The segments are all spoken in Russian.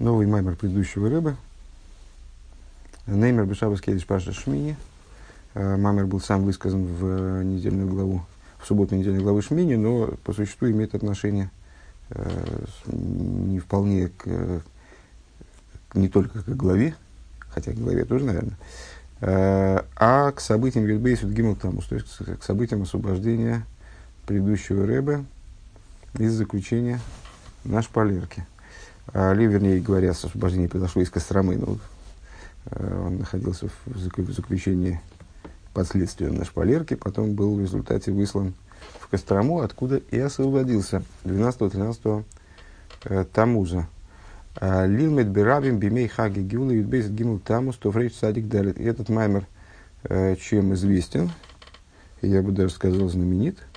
Новый маймер предыдущего рыбы. Неймер Бешаба Скедиш Паша Шмини. Э, маймер был сам высказан в недельную главу, в субботу недельной главы Шмини, но по существу имеет отношение э, не вполне к, не только к главе, хотя к главе тоже, наверное, э, а к событиям Юдбейс Гимл Тамус, то есть к событиям освобождения предыдущего рыбы из заключения на шпалерке. Али, вернее говоря, освобождение произошло из Костромы. э, он находился в заключении под следствием на шпалерке, потом был в результате выслан в Кострому, откуда и освободился 12-13 э, Тамуза. А, Лилмет Берабим Бимей Хаги Гюла Юдбейс Гимл Тамус Тофрейч Садик Далит. Этот маймер э, чем известен, я бы даже сказал знаменит –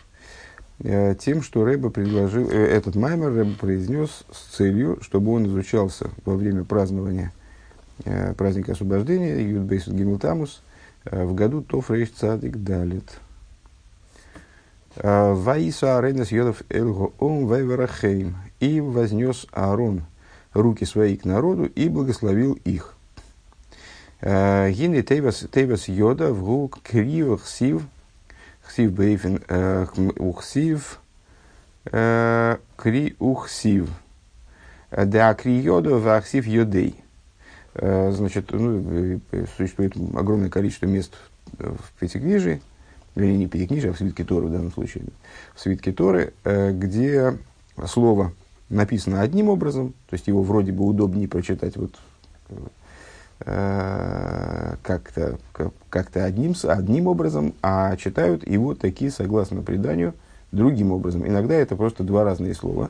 тем, что Рэба предложил, э, этот маймер Рэба произнес с целью, чтобы он изучался во время празднования э, праздника освобождения Юдбейсут Гимилтамус в году Тоф Рейш Цадик Далит. Ваиса Аренес Йодов Элго Ом Вайверахейм. И вознес Аарон руки свои к народу и благословил их. Гинли Тейвас Йода в гу Кривах Сив – Хсив бейфен э, ухсив э, кри ухсив. Да кри йоду вахсив йодей. Э, значит, ну, существует огромное количество мест в Пятикнижии, или не Пятикнижии, а в Свитке Торы в данном случае, в Свитке Торы, где слово написано одним образом, то есть его вроде бы удобнее прочитать вот Э, как-то как одним, одним образом, а читают его такие, согласно преданию, другим образом. Иногда это просто два разные слова.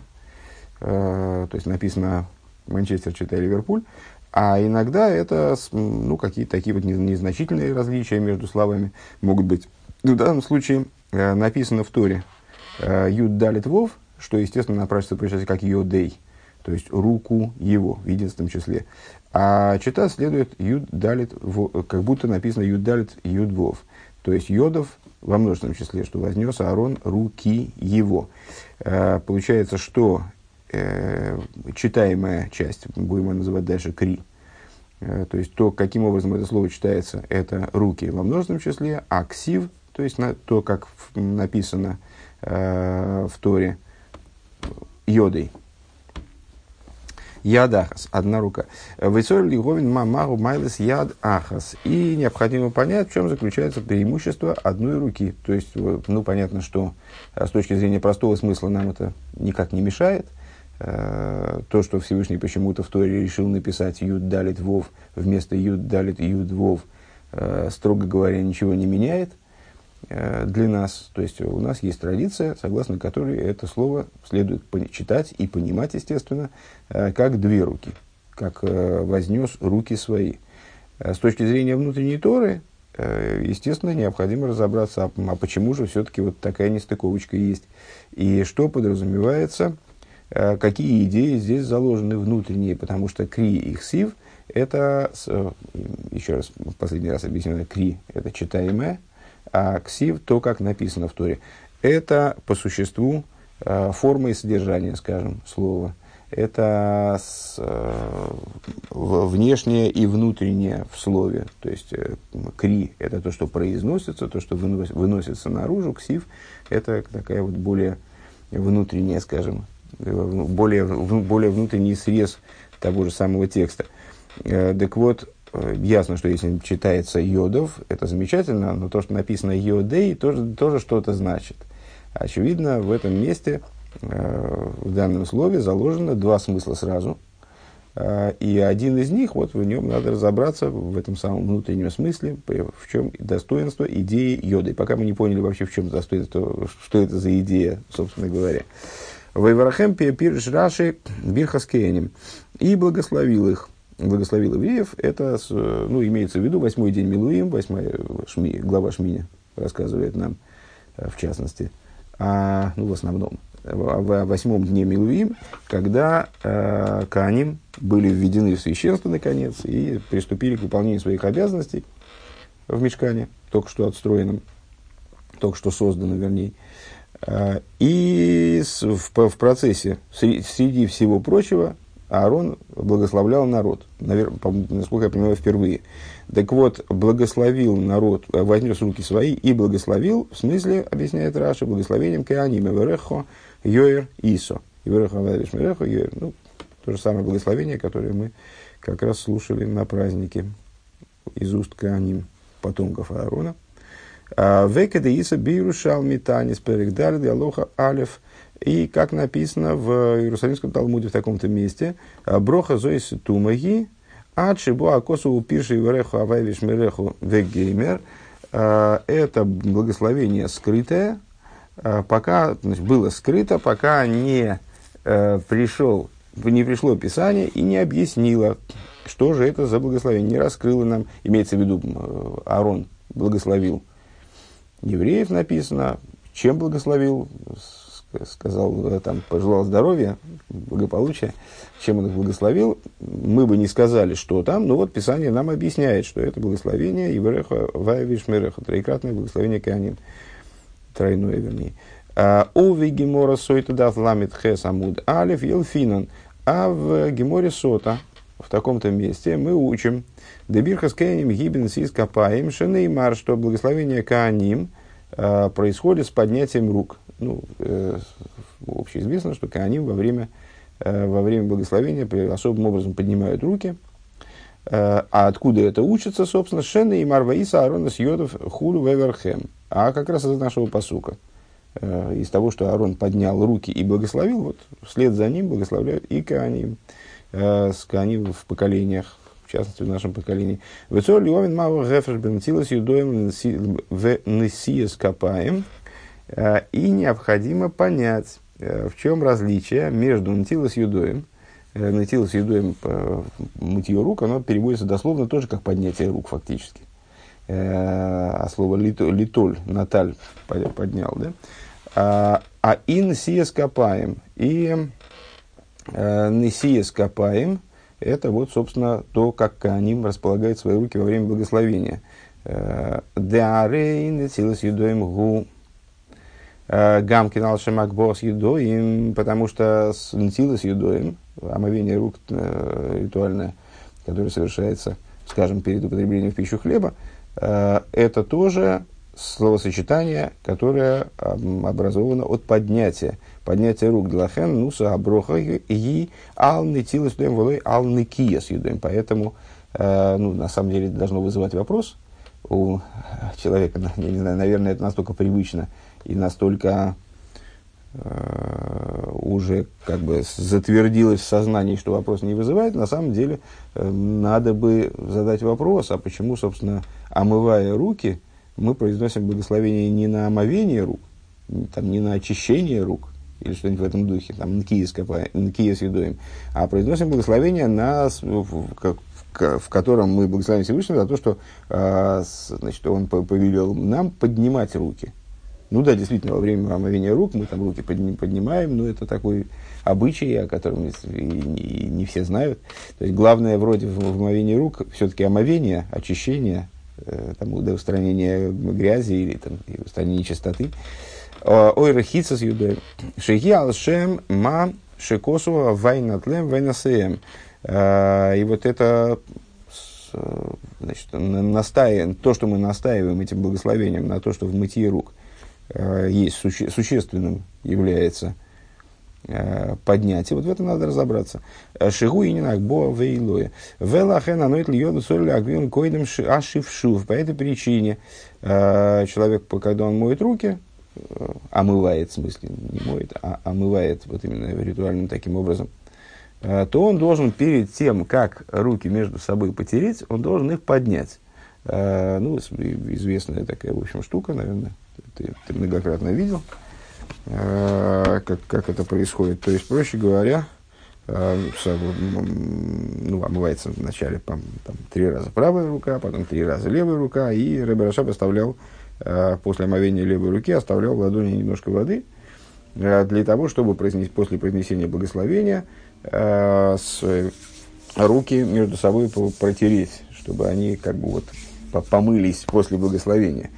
Э, то есть написано Манчестер, читай Ливерпуль. А иногда это ну, какие-то такие вот незначительные различия между словами могут быть. В данном случае э, написано в Торе Юд Далит Вов, что, естественно, напрашивается прочитать как Йодей, то есть руку его в единственном числе. А читать следует юд далит, как будто написано юд далит юд вов. То есть йодов во множественном числе, что вознес Аарон руки его. А, получается, что э, читаемая часть, будем ее называть дальше кри, э, то есть то, каким образом это слово читается, это руки во множественном числе, а ксив, то есть на, то, как написано э, в Торе, йодой, Яд ахас, одна рука. Вейсор лиговин мамару майлес яд ахас. И необходимо понять, в чем заключается преимущество одной руки. То есть, ну, понятно, что э, с точки зрения простого смысла нам это никак не мешает. Э, то, что Всевышний почему-то в Торе решил написать Юд Далит Вов вместо Юд Далит Юд Вов, э, строго говоря, ничего не меняет – Э, для нас. То есть у нас есть традиция, согласно которой это слово следует читать и понимать, естественно, э, как две руки, как э, вознес руки свои. С точки зрения внутренней Торы, естественно, необходимо разобраться, а, а почему же все-таки вот такая нестыковочка есть, и что подразумевается, какие идеи здесь заложены внутренние, потому что кри и хсив – это, еще раз, последний раз объясню, кри – это читаемое, а ксив, то, как написано в Торе, это по существу э, форма и содержание, скажем, слова. Это с, э, внешнее и внутреннее в слове. То есть э, кри – это то, что произносится, то, что вынос, выносится наружу. Ксив – это такая вот более внутренняя, скажем, более, более внутренний срез того же самого текста. Так вот, Э, ясно, что если читается йодов, это замечательно, но то, что написано йодей, тоже, тоже что-то значит. Очевидно, в этом месте, э, в данном слове, заложено два смысла сразу. Э, и один из них, вот в нем надо разобраться, в этом самом внутреннем смысле, в чем достоинство идеи йоды. Пока мы не поняли вообще, в чем достоинство, что это за идея, собственно говоря. Вайварахем пирш раши бирхаскейним. И благословил их благословил евреев, это, ну, имеется в виду восьмой день Милуим, восьмая шми, глава Шминя рассказывает нам, э, в частности, а, ну, в основном, в восьмом дне Милуим, когда э, Каним были введены в священство, наконец, и приступили к выполнению своих обязанностей в Мешкане, только что отстроенном, только что созданном, вернее. Э, и в, в процессе, среди всего прочего, Аарон благословлял народ, насколько я понимаю, впервые. Так вот, благословил народ, э, вознес руки свои и благословил, в смысле, объясняет Раша, благословением Кааним, Эверехо, Йоэр, Исо. Эверехо, Авадиш, Мерехо, Йоэр. Ну, то же самое благословение, которое мы как раз слушали на празднике из уст Кааним, потомков Аарона. А, Векеде Иса Бирушал Митанис Перегдар Диалоха Алев – и как написано в Иерусалимском Талмуде в таком-то месте, Броха Зоис Тумаги, Ачибу Акосу Пирши Вереху Авайвиш Мереху Вегеймер, это благословение скрытое, пока значит, было скрыто, пока не пришел, не пришло Писание и не объяснило, что же это за благословение, не раскрыло нам, имеется в виду, Аарон благословил. Евреев написано, чем благословил, сказал, э, там, пожелал здоровья, благополучия, чем он их благословил, мы бы не сказали, что там, но вот Писание нам объясняет, что это благословение Ивереха Ваевиш Мереха, троекратное благословение Кааним, тройное вернее. А, Ови Гемора Сойта Дат Ламит Хес Амуд Алиф Елфинан. А в Геморе Сота, в таком-то месте, мы учим Дебирхас Кааним Гибен Сис Капаем Шенеймар, что благословение Кааним а, происходит с поднятием рук ну, э, общеизвестно, что они во время, э, во время благословения особым образом поднимают руки. Э, а откуда это учится, собственно, Шена и Марваиса Аарона Сьодов Хулю Веверхем. А как раз из нашего посука. Э, из того, что Аарон поднял руки и благословил, вот вслед за ним благословляют и Кааним, э, с Кааним в поколениях, в частности, в нашем поколении. Вецор Лиовин Мау Гефеш Бенцилас Юдоем Несиес Капаем – и необходимо понять, э, в чем различие между нтилос юдоем. Э, нтилос юдоем, мытье рук, оно переводится дословно тоже как поднятие рук фактически. А слово литоль, наталь поднял, да? А, а ин сиес копаем. И несиес копаем, это вот, собственно, то, как Каним располагает свои руки во время благословения. Деарейн, силас юдоем гу, Э, Гамкин алшемакбо с едоим, потому что с нтила с едоим, омовение рук э, ритуальное, которое совершается, скажем, перед употреблением в пищу хлеба, э, это тоже словосочетание, которое образовано от поднятия. Поднятие рук. Длахен, нуса, аброха и ал нетила с волой ал некия с Поэтому, ну, на самом деле, должно вызывать вопрос у человека, я не знаю, наверное, это настолько привычно, и настолько э, уже как бы затвердилось в сознании, что вопрос не вызывает, на самом деле э, надо бы задать вопрос, а почему, собственно, омывая руки, мы произносим благословение не на омовение рук, там, не на очищение рук, или что-нибудь в этом духе, там, нкия с едоем, а произносим благословение на, в, в, в котором мы благословим Всевышнего за то, что э, значит, он повелел нам поднимать руки. Ну да, действительно, во время омовения рук мы там руки поднимаем, но это такой обычай, о котором не, не, не все знают. То есть главное вроде в омовении рук все-таки омовение, очищение, э, там, устранение грязи или там, устранение чистоты. Ой, рахица с юдой. Шеги алшем ма шекосува вайнатлем вайнасеем. Э, и вот это значит, настаиваем, то, что мы настаиваем этим благословением на то, что в мытье рук – есть суще, существенным является э, поднятие. Вот в этом надо разобраться. Э, Шигу и нинакбо вейлоя. Велахен анойт льоду соль агвин койдем ашившув. По этой причине человек, когда он моет руки, омывает, в смысле, не моет, а омывает вот именно ритуальным таким образом, то он должен перед тем, как руки между собой потереть, он должен их поднять. Ну, известная такая, в общем, штука, наверное, ты, ты многократно видел, э, как, как это происходит. То есть, проще говоря, э, ну, омывается вначале там, три раза правая рука, потом три раза левая рука, и Рабирашаб оставлял, э, после омовения левой руки, оставлял в ладони немножко воды, э, для того, чтобы произнести, после произнесения благословения э, с, руки между собой протереть, чтобы они как бы вот помылись после благословения.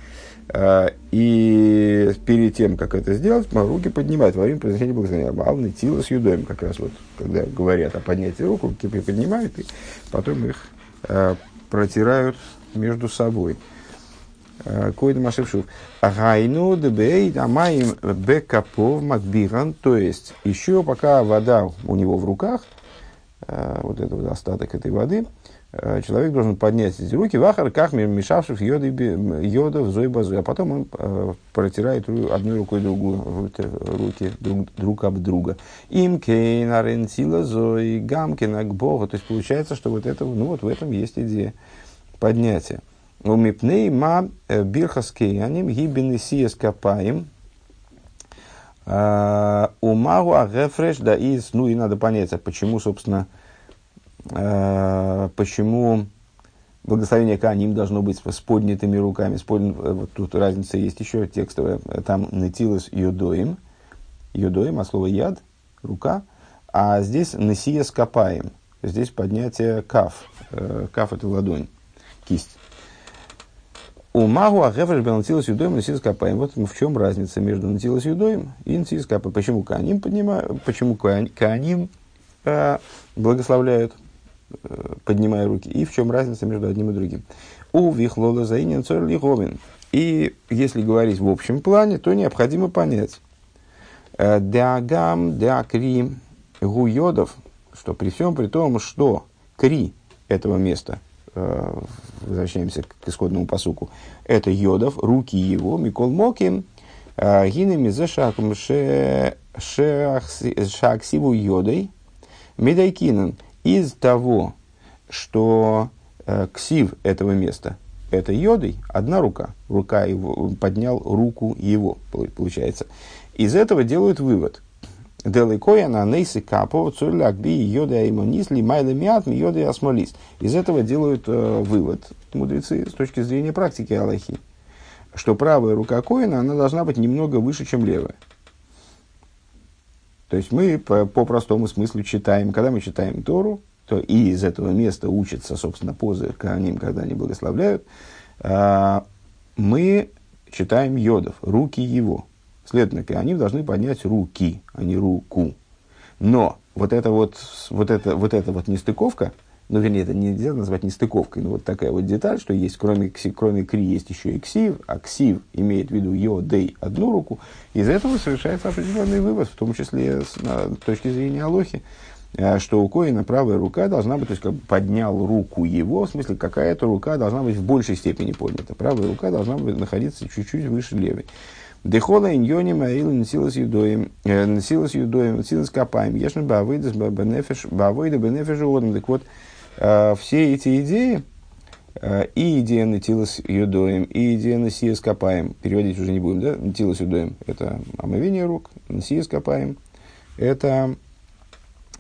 Э, и перед тем, как это сделать, руки поднимать во время произношения благословения. Малный тила с юдоем, как раз вот, когда говорят о поднятии рук, руки приподнимают, и потом их э, протирают между собой. Э, Койда Машевшув. Гайну дебей амаим бекапов макбиран. То есть, еще пока вода у него в руках, вот этот остаток этой воды, человек должен поднять эти руки, вахар, как мешавших йода, йода в зой а потом он э, протирает одной рукой другую, руки друг, друг об друга. Им кейн аренсила зой гамкин к Богу. То есть получается, что вот это, ну вот в этом есть идея поднятия. У мипней ма э, бирхаскеяним гибины сиес капаем. У магу агефреш да из, ну и надо понять, а почему, собственно, Э, почему благословение Кааним должно быть с поднятыми руками. С поднят... Э, вот тут разница есть еще текстовая. Там нетилус юдоим. Юдоим, а слово яд, рука. А здесь несия скопаем. Здесь поднятие каф. Э, каф это ладонь, кисть. У магу агефреш бен нетилус юдоим несия скопаем. Вот в чем разница между нетилус юдоим и несия скопаем. Почему Кааним поднимают, почему Кааним благословляют поднимая руки. И в чем разница между одним и другим? У вихлола заинен царь лиховин. И если говорить в общем плане, то необходимо понять. Э, Деагам, деакри, гуйодов, что при всем при том, что кри этого места, э, возвращаемся к исходному посуку, это йодов, руки его, Микол Моким, э, гинами за шаксиву йодой, медайкинан – из того, что э, ксив этого места – это йодой, одна рука, рука его, поднял руку его, получается. Из этого делают вывод. Деликоя на нейсы капо аймонис ли майла миат йода асмолис. Из этого делают э, вывод мудрецы с точки зрения практики Аллахи, что правая рука коина, она должна быть немного выше, чем левая. То есть мы по, по простому смыслу читаем, когда мы читаем Тору, то и из этого места учатся, собственно, позы Кааним, когда они благословляют, а, мы читаем Йодов, руки его. Следовательно, Кааним должны поднять руки, а не руку. Но вот эта вот, вот, это, вот эта вот нестыковка, ну, вернее, это нельзя назвать нестыковкой, но вот такая вот деталь, что есть, кроме, кроме кри, есть еще и ксив, а ксив имеет в виду йо, дей, одну руку, из этого совершается определенный вывод, в том числе с на, точки зрения Алохи, а, что у Коина правая рука должна быть, то есть как бы поднял руку его, в смысле какая-то рука должна быть в большей степени поднята. Правая рука должна быть находиться чуть-чуть выше левой. Дехола иньоним аил нсилас юдоем, э, нсилас юдоем, нсилас копаем, ешн бавыдас бенефиш, бавыда бенефиш одом. Так вот, Э, все эти идеи, э, и идея Натилас Юдоем, и идея Насия Копаем, переводить уже не будем, да? Натилас Юдоем – это омовение рук, Насия Копаем – это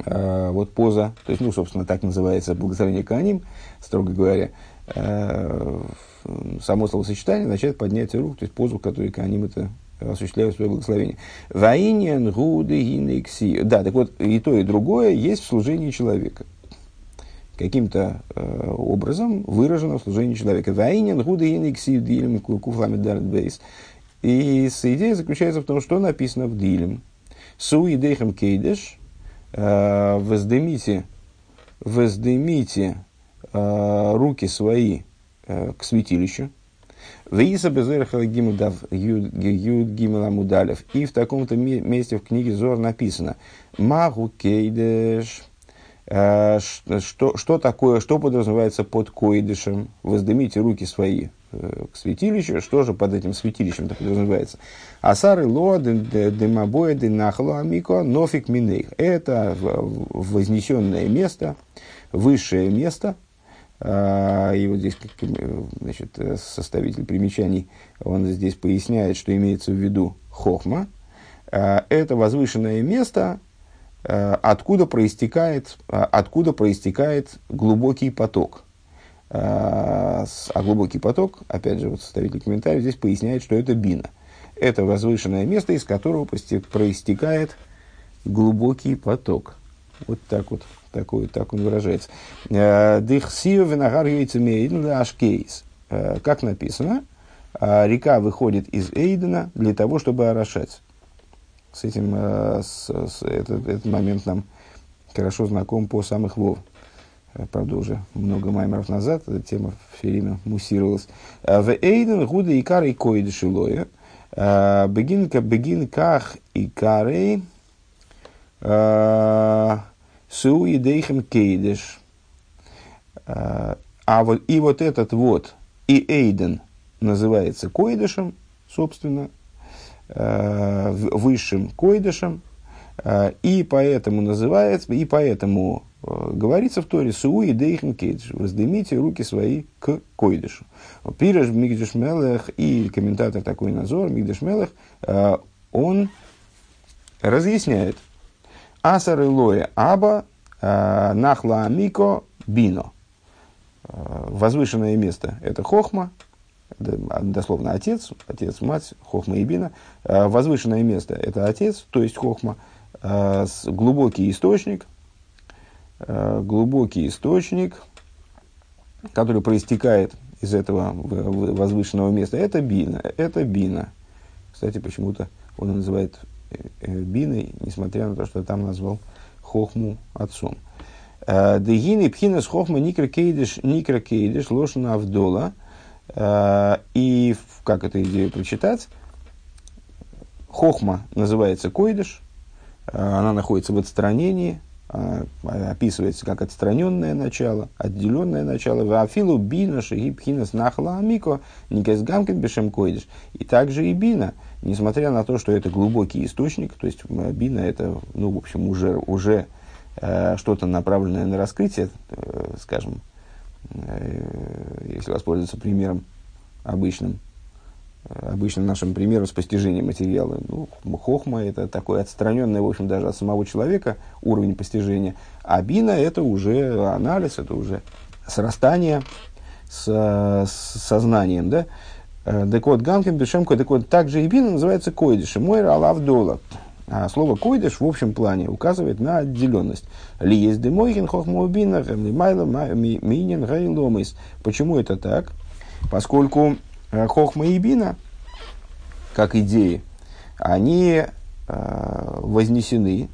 э, вот поза, то есть, ну, собственно, так называется благословение Каним, строго говоря, э, само словосочетание означает поднятие рук, то есть позу, в которой Каним это осуществляют свое благословение. Ваиньян гуды Да, так вот, и то, и другое есть в служении человека – каким-то э, образом выражено в служении человека. Вайнин гудеин иксидилем куфламид бейс. И идея заключается в том, что написано в дилем. Су идейхам кейдеш, э, воздымите, воздымите э, руки свои э, к святилищу, Виса гимудав юд. И в таком-то месте в книге Зор написано Магу кейдеш что, что такое, что подразумевается под коидышем? Воздымите руки свои э, к святилищу. Что же под этим святилищем так подразумевается? Асары ло демабоя денахло амико нофик минейх. Это вознесенное место, высшее место. Э, и вот здесь значит, составитель примечаний, он здесь поясняет, что имеется в виду хохма. Это возвышенное место, Э, откуда проистекает, э, откуда проистекает глубокий поток. Э, а глубокий поток, опять же, вот составитель комментариев здесь поясняет, что это бина. Это возвышенное место, из которого проистекает глубокий поток. Вот так вот, такой, так он выражается. Дыхсио винагар ашкейс. Как написано, а, река выходит из Эйдена для того, чтобы орошать. С этим с, с, этот, этот момент нам хорошо знаком по самых Вов. Правда, уже много маймеров назад эта тема все время муссировалась. В Эйден гуда и койдешилоя. Бегинка бегинках икарей суи дейхем кейдеш. А вот, и вот этот вот, и Эйден называется койдышем, собственно, э, высшим койдышем, э, и поэтому называется, и поэтому э, говорится в Торе Суу и Дейхен Кейдж, воздымите руки свои к койдышу. Пираж Мигдеш Мелех и комментатор такой назор, Мигдеш Мелех, он разъясняет, Асар Лоя Аба Нахла Амико Бино – возвышенное место – это хохма, дословно отец, отец, мать, хохма и бина. А возвышенное место – это отец, то есть хохма, а глубокий источник, а глубокий источник, который проистекает из этого возвышенного места, это бина, это бина. Кстати, почему-то он называет э, э, биной, несмотря на то, что там назвал хохму отцом – Дегины пхинас хохма никракейдиш никракейдиш лошана авдола. Э, и как эту идею прочитать? Хохма называется койдыш, э, она находится в отстранении, описывается как отстраненное начало, отделенное начало. В афилу бина шиги пхинас нахла амико никес гамкин бешем койдыш. И также и бина, несмотря на то, что это глубокий источник, то есть бина это, ну, в общем, уже, уже Э, что-то направленное на раскрытие, э, скажем, э, если воспользоваться примером обычным, обычным нашим примером с постижением материала. Ну, хохма – это такой отстраненный, в общем, даже от самого человека уровень постижения. А бина – это уже анализ, это уже срастание с, с сознанием, да? Так вот, Ганкин Бешемко, так вот, также и бина называется койдишем, мой алавдола. А слово койдыш в общем плане указывает на отделенность. Ли есть демойхин хохмоубина, майла минин гайломис. Почему это так? Поскольку э, хохма и бина, как идеи, они э, вознесены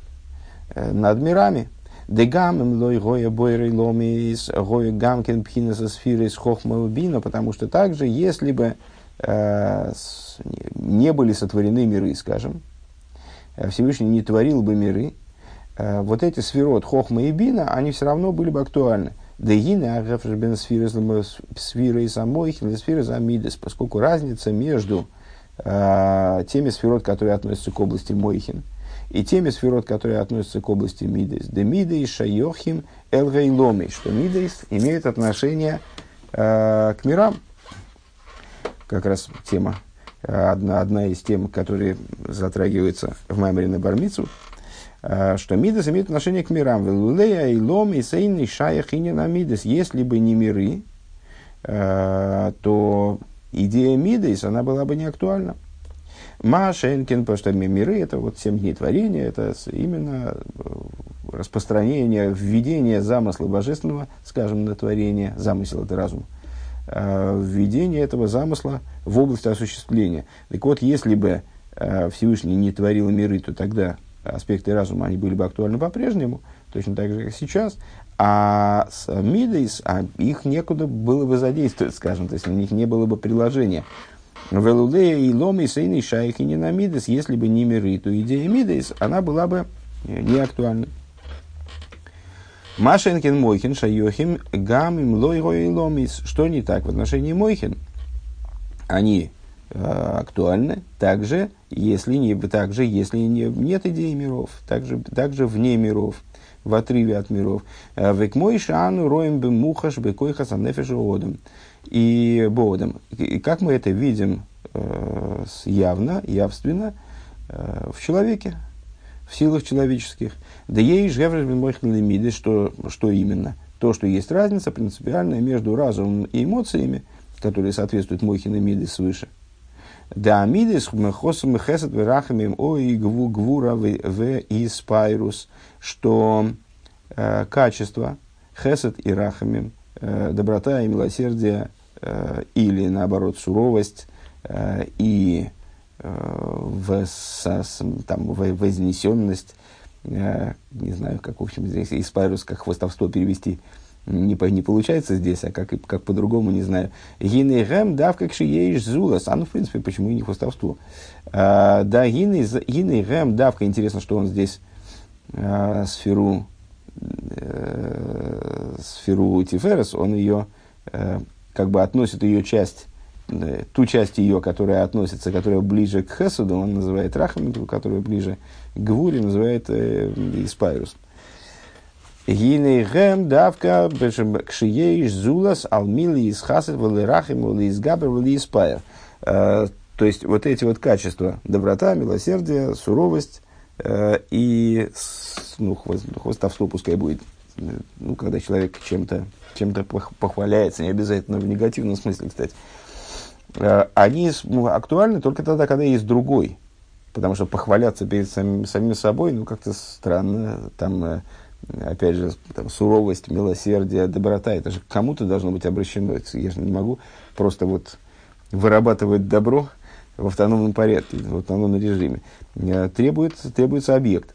э, над мирами. Дегам им лой гоя бойрей ломис, гоя гамкин пхинаса сфиры с хохма бина, потому что также, если бы не были сотворены миры, скажем, Всевышний не творил бы миры, э, вот эти сферот Хохма и Бина, они все равно были бы актуальны. Дегина, Аграфрбен сфера и самой, сфера замидес, поскольку разница между э, теми сферот, которые относятся к области Мойхин, и теми сферот, которые относятся к области Мидес. Де Мидей Шайохим Элгейломи, что Мидес имеет отношение э, к мирам. Как раз тема одна, одна из тем, которые затрагиваются в Маймере на Бармицу, э, что Мидас имеет отношение к мирам. Велулея и лом и сейн шаях и на Мидас. Если бы не миры, э, то идея Мидас, она была бы не актуальна. Машенкин, потому что миры это вот семь дней творения, это именно э, распространение, введение замысла божественного, скажем, на творение, замысел это разум, введение этого замысла – в области осуществления. Так вот, если бы э, Всевышний не творил миры, то тогда аспекты разума они были бы актуальны по-прежнему, точно так же, как сейчас. А с Мидейс, а их некуда было бы задействовать, скажем, то есть на них не было бы приложения. Велулея и ломи сейны шайхи не на Мидейс, если бы не миры, то идея Мидейс, она была бы не актуальна. Машенкин Мойхин Шайохим Гам им лой ломис. Что не так в отношении Мойхин? они э, актуальны также, если, не, также, если не, нет идеи миров, также, также вне миров, в отрыве от миров. Э, Век мой шану роем бы мухаш бы койха одом. И бодом. И как мы это видим э, явно, явственно э, в человеке, в силах человеческих. Да ей же что, что именно? То, что есть разница принципиальная между разумом и эмоциями – которые соответствуют Мойхин и Миды свыше. Да Мидис хосом хесед верахамим о и гву гвура в и спайрус, что э, качество хесед и рахамим, э, доброта и милосердие, э, или наоборот суровость, э, и в, со, там, в, вознесенность, не знаю, как, в общем, здесь из как хвостовство перевести не, не получается здесь, а как, как по-другому, не знаю. Гинейгем давка кшиеиш зулас. А ну, в принципе, почему и не хвостовство? А, да, гинейгем давка, интересно, что он здесь а, сферу, а, сферу Тиферес, он ее, а, как бы относит ее часть ту часть ее, которая относится, которая ближе к Хесуду, он называет Рахамиту, которая ближе к Гвуре, называет э, Испайрус. Гинейгем давка кшиеиш зулас алмили из хасет валирахим вали из габер вали испайр. Э, то есть вот эти вот качества, доброта, милосердие, суровость э, и ну, хвостовство пускай будет, ну, когда человек чем-то чем похваляется, не обязательно в негативном смысле, кстати, э, они ну, актуальны только тогда, когда есть другой. Потому что похваляться перед самим, самим собой, ну, как-то странно, там опять же, там, суровость, милосердие, доброта, это же кому-то должно быть обращено. Я же не могу просто вот вырабатывать добро в автономном порядке, в автономном режиме. Э, требуется, требуется объект.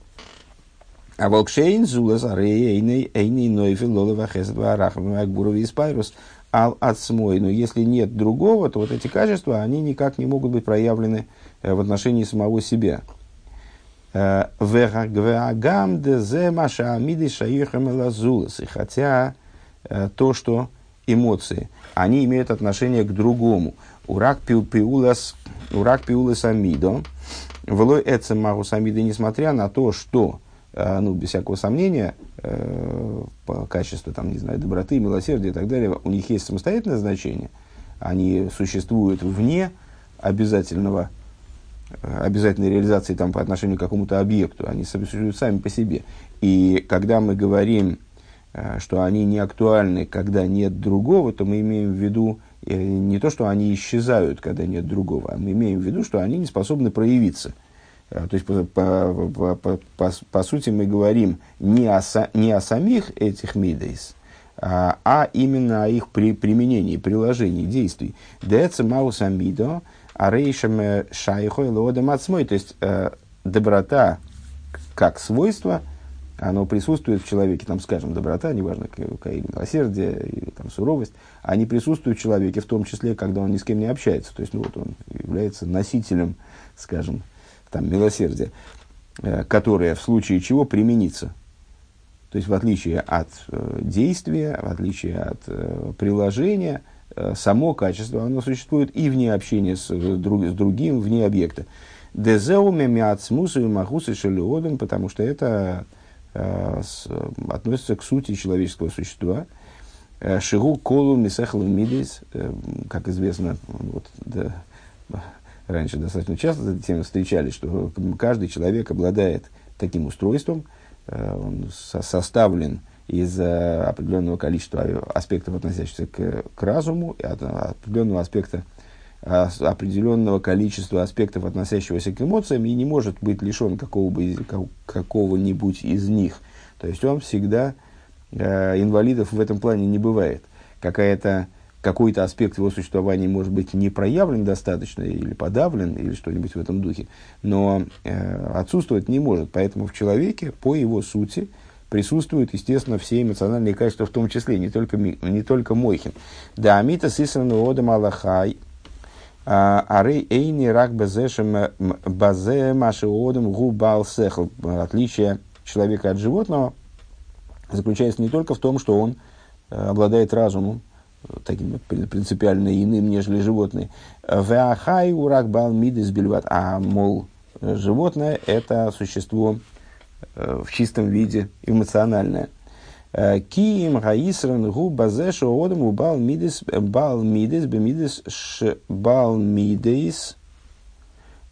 А волкшейн зулас арейный эйный нойфил лолова хесадва арахам агбурови спайрус ал отсмой. Но если нет другого, то вот эти качества, они никак не могут быть проявлены э, в отношении самого себя. Э, И хотя э, то, что эмоции, они имеют отношение к другому. Урак пиулас, урак пиулас амидо, влой эцем магус амиды, несмотря на то, что, ну, без всякого сомнения, по качеству, там, не знаю, доброты, милосердия и так далее, у них есть самостоятельное значение, они существуют вне обязательного обязательной реализации там, по отношению к какому-то объекту, они существуют сами по себе. И когда мы говорим, э, что они не актуальны, когда нет другого, то мы имеем в виду э, не то, что они исчезают, когда нет другого, а мы имеем в виду, что они не способны проявиться. Э, то есть, по, по, по, по, по, сути, мы говорим не о, не о самих этих мидейс, а, а именно о их при, применении, приложении, действий. Деца маус амидо – арейшем шайхой лоодам отсмой. То есть э, доброта как свойство, оно присутствует в человеке, там, скажем, доброта, неважно, какая милосердие или там, суровость, они присутствуют в человеке, в том числе, когда он ни с кем не общается. То есть, ну, вот он является носителем, скажем, там, милосердия, э, которое в случае чего применится. То есть, в отличие от э, действия, в отличие от э, приложения, само качество, оно существует и вне общения с, друг, с другим, вне объекта. Дезеуме миацмусу и махусы шелиодом, потому что это относится к сути человеческого существа. Шигу колу мисехал мидис, как известно, вот, да, раньше достаточно часто с темой встречались, что каждый человек обладает таким устройством, он составлен из э, определенного количества аспектов, относящихся к, к разуму, и от, определенного аспекта, а, определенного количества аспектов, относящегося к эмоциям, и не может быть лишен какого какого-нибудь из них. То есть он всегда, э, инвалидов в этом плане не бывает. Какая-то, какой-то аспект его существования может быть не проявлен достаточно или подавлен, или что-нибудь в этом духе, но э, отсутствовать не может. Поэтому в человеке, по его сути, присутствуют, естественно, все эмоциональные качества, в том числе, не только, не только Мойхин. Да, амита сисрану одам аллахай, а, арей эйни рак базешем базе маши одам губал сехл. Отличие человека от животного заключается не только в том, что он э, обладает разумом, таким принципиально иным, нежели животные. Веахай урак мидис бельват. А, мол, животное – это существо Э, в чистом виде эмоциональное. Э, Киим гаисран гу базешу одам у бал мидис бал мидис бемидис ш бал мидис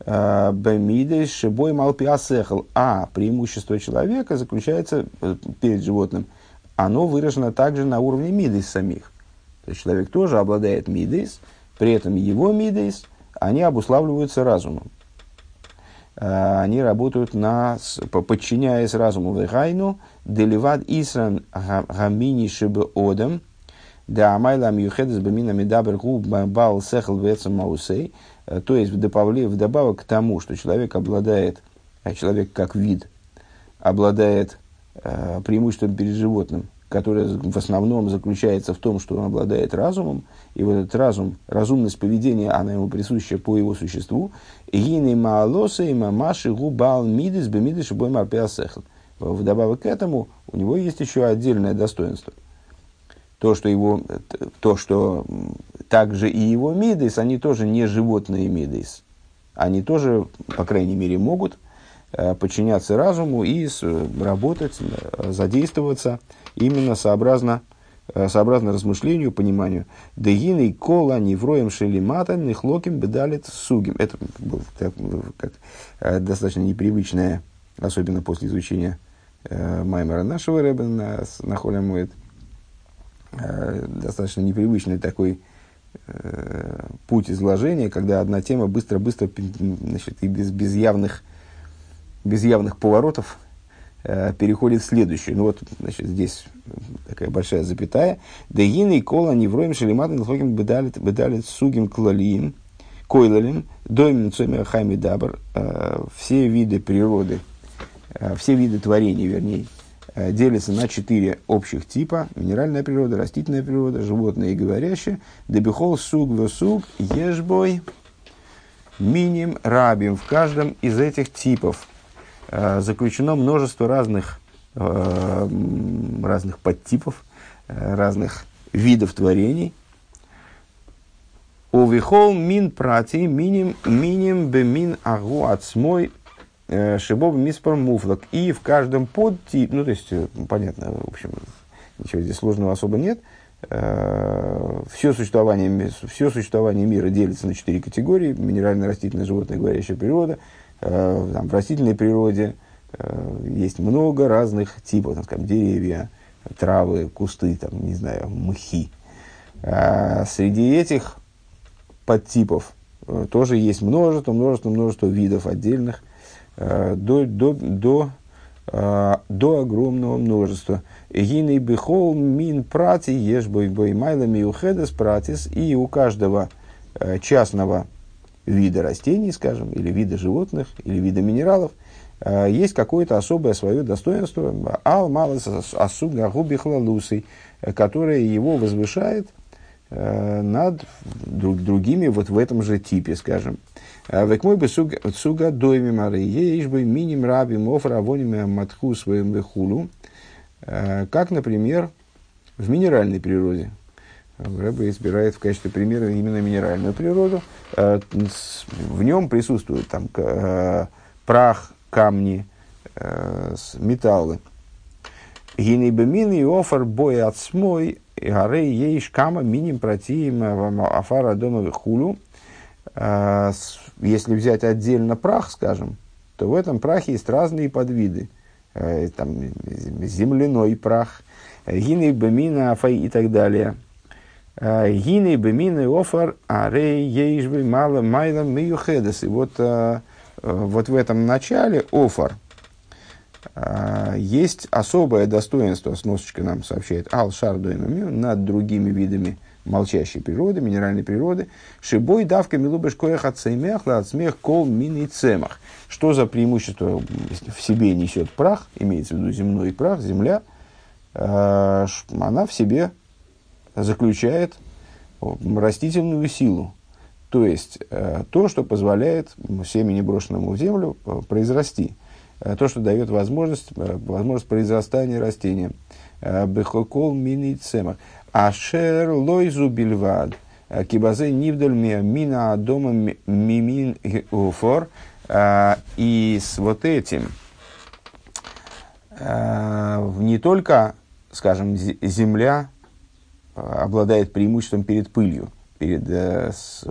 э, бемидис шибой малпиасехал. А преимущество человека заключается перед животным. Оно выражено также на уровне мидис самих. То есть человек тоже обладает мидис, при этом его мидис, они обуславливаются разумом. Э, они работают на, подчиняясь разуму вегайну, деливад исран гамини шибы одам, Да амайла мюхедес бамина медабер гу бал сехл вецам маусей. То есть вдобавок к тому, что человек обладает, человек как вид, обладает преимуществом перед животным, которое в основном заключается в том, что он обладает разумом, и вот этот разум, разумность поведения, она ему присуща по его существу. Гины маалоса и мамаши губал мидис бемидис бой марпиасехл. Вдобавок к этому у него есть еще отдельное достоинство. То, что, его, то, что также и его мидис, они тоже не животные мидис. Они тоже, по крайней мере, могут подчиняться разуму и работать, э, задействоваться именно сообразно, э, сообразно размышлению, пониманию. Дегины кола невроем шелиматом нехлоким бедалит сугим. Это было как, как, достаточно непривычное, особенно после изучения э, Маймера нашего Рэба на, на Холямуэт. Э, достаточно непривычный такой э, путь изложения, когда одна тема быстро-быстро значит, и без, без, явных, без явных поворотов Э, переходит в следующую. Ну вот, значит, здесь такая большая запятая. Дегины и кола невроем шелематан лхоким бедалит сугим клалиим, койлалим, доймин цомер хайми дабр. Э, все виды природы, э, все виды творений, вернее, делятся на четыре общих типа. Минеральная природа, растительная природа, животное и говорящее. Дебихол суг в суг ешбой миним рабим. В каждом из этих типов – заключено множество разных, э, разных подтипов, э, разных видов творений. Овихол мин прати миним миним бемин агу отсмой шибов миспор муфлок. И в каждом подтип, ну то есть, понятно, в общем, ничего здесь сложного особо нет. Все существование, все существование мира делится на четыре категории. Минеральная, растительная, животное, говорящая природа – Э, там, в растительной природе э, есть много разных типов, там, скажем, деревья, травы, кусты, там, не знаю, мхи. А среди этих подтипов э, тоже есть множество, множество, множество видов отдельных, до, до, до, до огромного множества. Гиней бихол мин прати ешь бой бой майла пратис. И у каждого частного вида растений, скажем, или вида животных, или вида минералов, э, есть какое-то особое свое достоинство, ал малос асуга губихлалусой, которое его возвышает э, над друг, другими вот в этом же типе, скажем. «Э, Век мой бы суга дойми мары, ешь бы миним раби мофра авониме матху своим вехулу, как, например, в минеральной природе. Рэбе избирает в качестве примера именно минеральную природу. Э, в нем присутствуют там э, прах, камни, э, металлы. Гинейбемин и офар бой от смой, горей ейш кама миним протиим афара дома хулю. Если взять отдельно прах, скажем, то в этом прахе есть разные подвиды. Там земляной прах, гиней бемина афай и так далее – Гины бемины офар арей ейшбы мало майла миюхедес. И вот, э, вот в этом начале офар э, есть особое достоинство, сносочка нам сообщает, ал шардуэмэмю, над другими видами молчащей природы, минеральной природы. Шибой давка милубеш коях от сеймяхла от смех кол мини цемах. Что за преимущество в себе несет прах, имеется в виду земной прах, земля, э, она в себе заключает растительную силу. То есть э, то, что позволяет семени, брошенному в землю, э, произрасти. Э, то, что дает возможность, возможность произрастания растения. Бехокол мини цемах. Ашер лойзу бильвад. Кибазе нивдаль мина дома мимин уфор. И с вот этим не только, скажем, земля обладает преимуществом перед пылью, перед, э, с,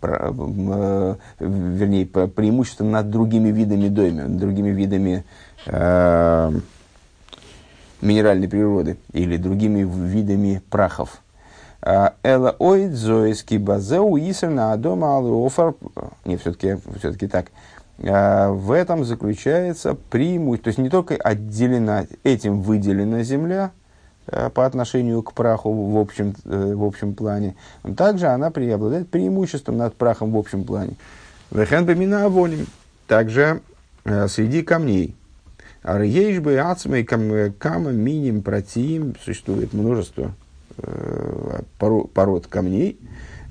про, э, вернее, преимуществом над другими видами дойми, другими видами э, минеральной природы или другими видами прахов. А, Эла оид зоиски базеу исер на адома алофар. Не, все-таки все так. А, в этом заключается преимущество. То есть не только отделена, этим выделена земля, по отношению к праху в общем, в общем плане, также она обладает преимуществом над прахом в общем плане. Вехен бемина. Также среди камней. Арьейшбы ацмей кама миним протим. Существует множество пород камней.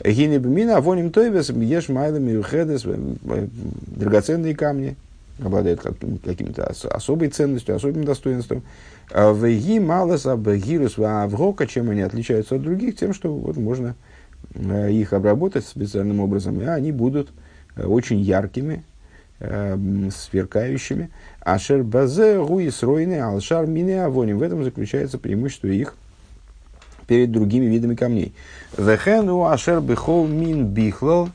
Гинебмина авоним тойвес еш майлами. Драгоценные камни обладают каким-то особой ценностью, особым достоинством. Веги малос абгирус аврока, чем они отличаются от других, тем, что вот можно их обработать специальным образом, и они будут очень яркими, сверкающими. Ашер базе гуи сройны алшар мине авоним. В этом заключается преимущество их перед другими видами камней. Вехену ашер бихол мин бихлал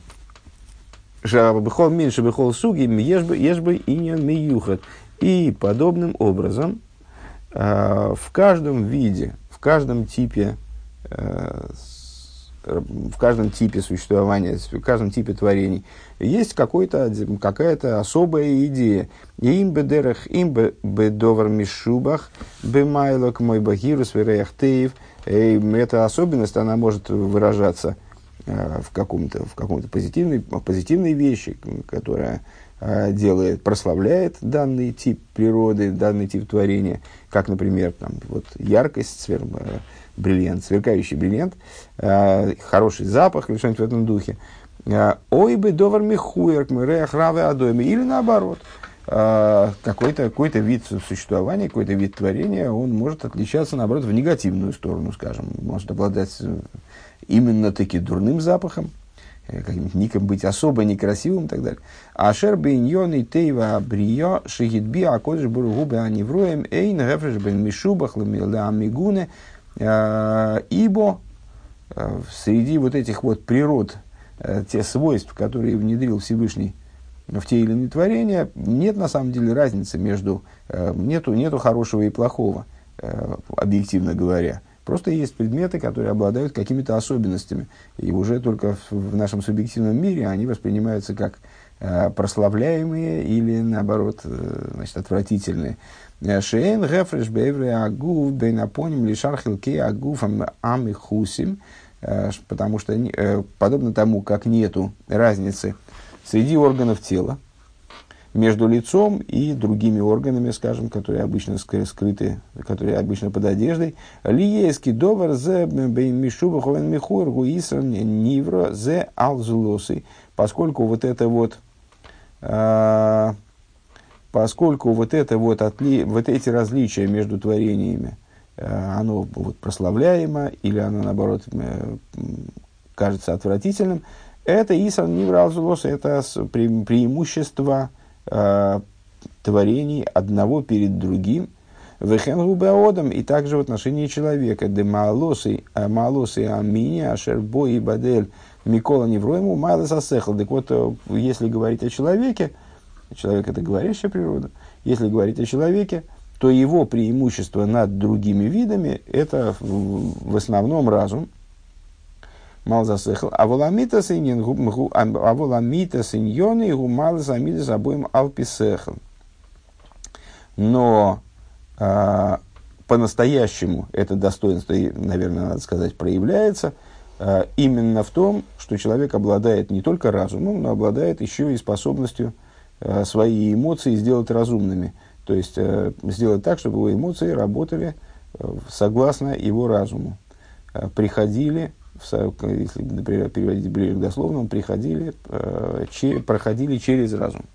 Бехол меньше бехол суги, ешбы иньян миюхат. И подобным образом э, в каждом виде, в каждом типе, э, в каждом типе существования, в каждом типе творений есть какая-то особая идея. Им бедерах, им бедовар мишубах, бемайлок мой багирус вереяхтеев. Эта особенность, она может выражаться – в каком-то в каком-то позитивной, позитивной вещи, которая э, делает, прославляет данный тип природы, данный тип творения, как, например, там, вот, яркость, свер, э, бриллиант, сверкающий бриллиант, хороший запах или что-нибудь в этом духе. Ой бы довар михуер равы адоми. Или наоборот, какой-то какой вид существования, какой-то вид творения, он может отличаться, наоборот, в негативную сторону, скажем, может обладать именно таки дурным запахом, э, каким-нибудь ником быть особо некрасивым и так далее. Ашер бейньон и тейва брио шигитби акодыш буругубе аневроем эйн гефреш бен мишубах ламигуне э, ибо э, среди вот этих вот природ, те свойств, которые внедрил Всевышний в те или иные творения, нет на самом деле разницы между, нету, нету хорошего и плохого, объективно говоря. Просто есть предметы, которые обладают какими-то особенностями. И уже только в, нашем субъективном мире они воспринимаются как э, прославляемые или, наоборот, э, значит, отвратительные. Шейн гефреш бевре агув бейнапоним лишар хилке агув амихусим. Э, потому что, подобно тому, как нету разницы среди органов тела, между лицом и другими органами, скажем, которые обычно скрыты, которые обычно под одеждой. Лиески довар зе мишуба ховен михур гуисан нивро зе алзулосы. Поскольку вот это вот а, поскольку вот это вот, отли, вот эти различия между творениями, а, оно вот прославляемо или оно наоборот кажется отвратительным, это Исан Нивралзулос, это преимущество творений одного перед другим, Вехенгубеодом и также в отношении человека. Де маалосы, а маалосы амини, ашербо и бадель Микола Невроему, майлес асехал. Так вот, э, если говорить о человеке, человек это говорящая природа, если говорить о человеке, то его преимущество над другими видами – это в основном разум, мал засехал, а воламита синьон а воламита синьоны гу мал замидас обоим алписехал. Но а, по-настоящему это достоинство, наверное, надо сказать, проявляется а, именно в том, что человек обладает не только разумом, но обладает еще и способностью а, свои эмоции сделать разумными. То есть а, сделать так, чтобы его эмоции работали а, согласно его разуму, а, приходили если, например, переводить ближе к дословному, приходили, э, проходили через разум.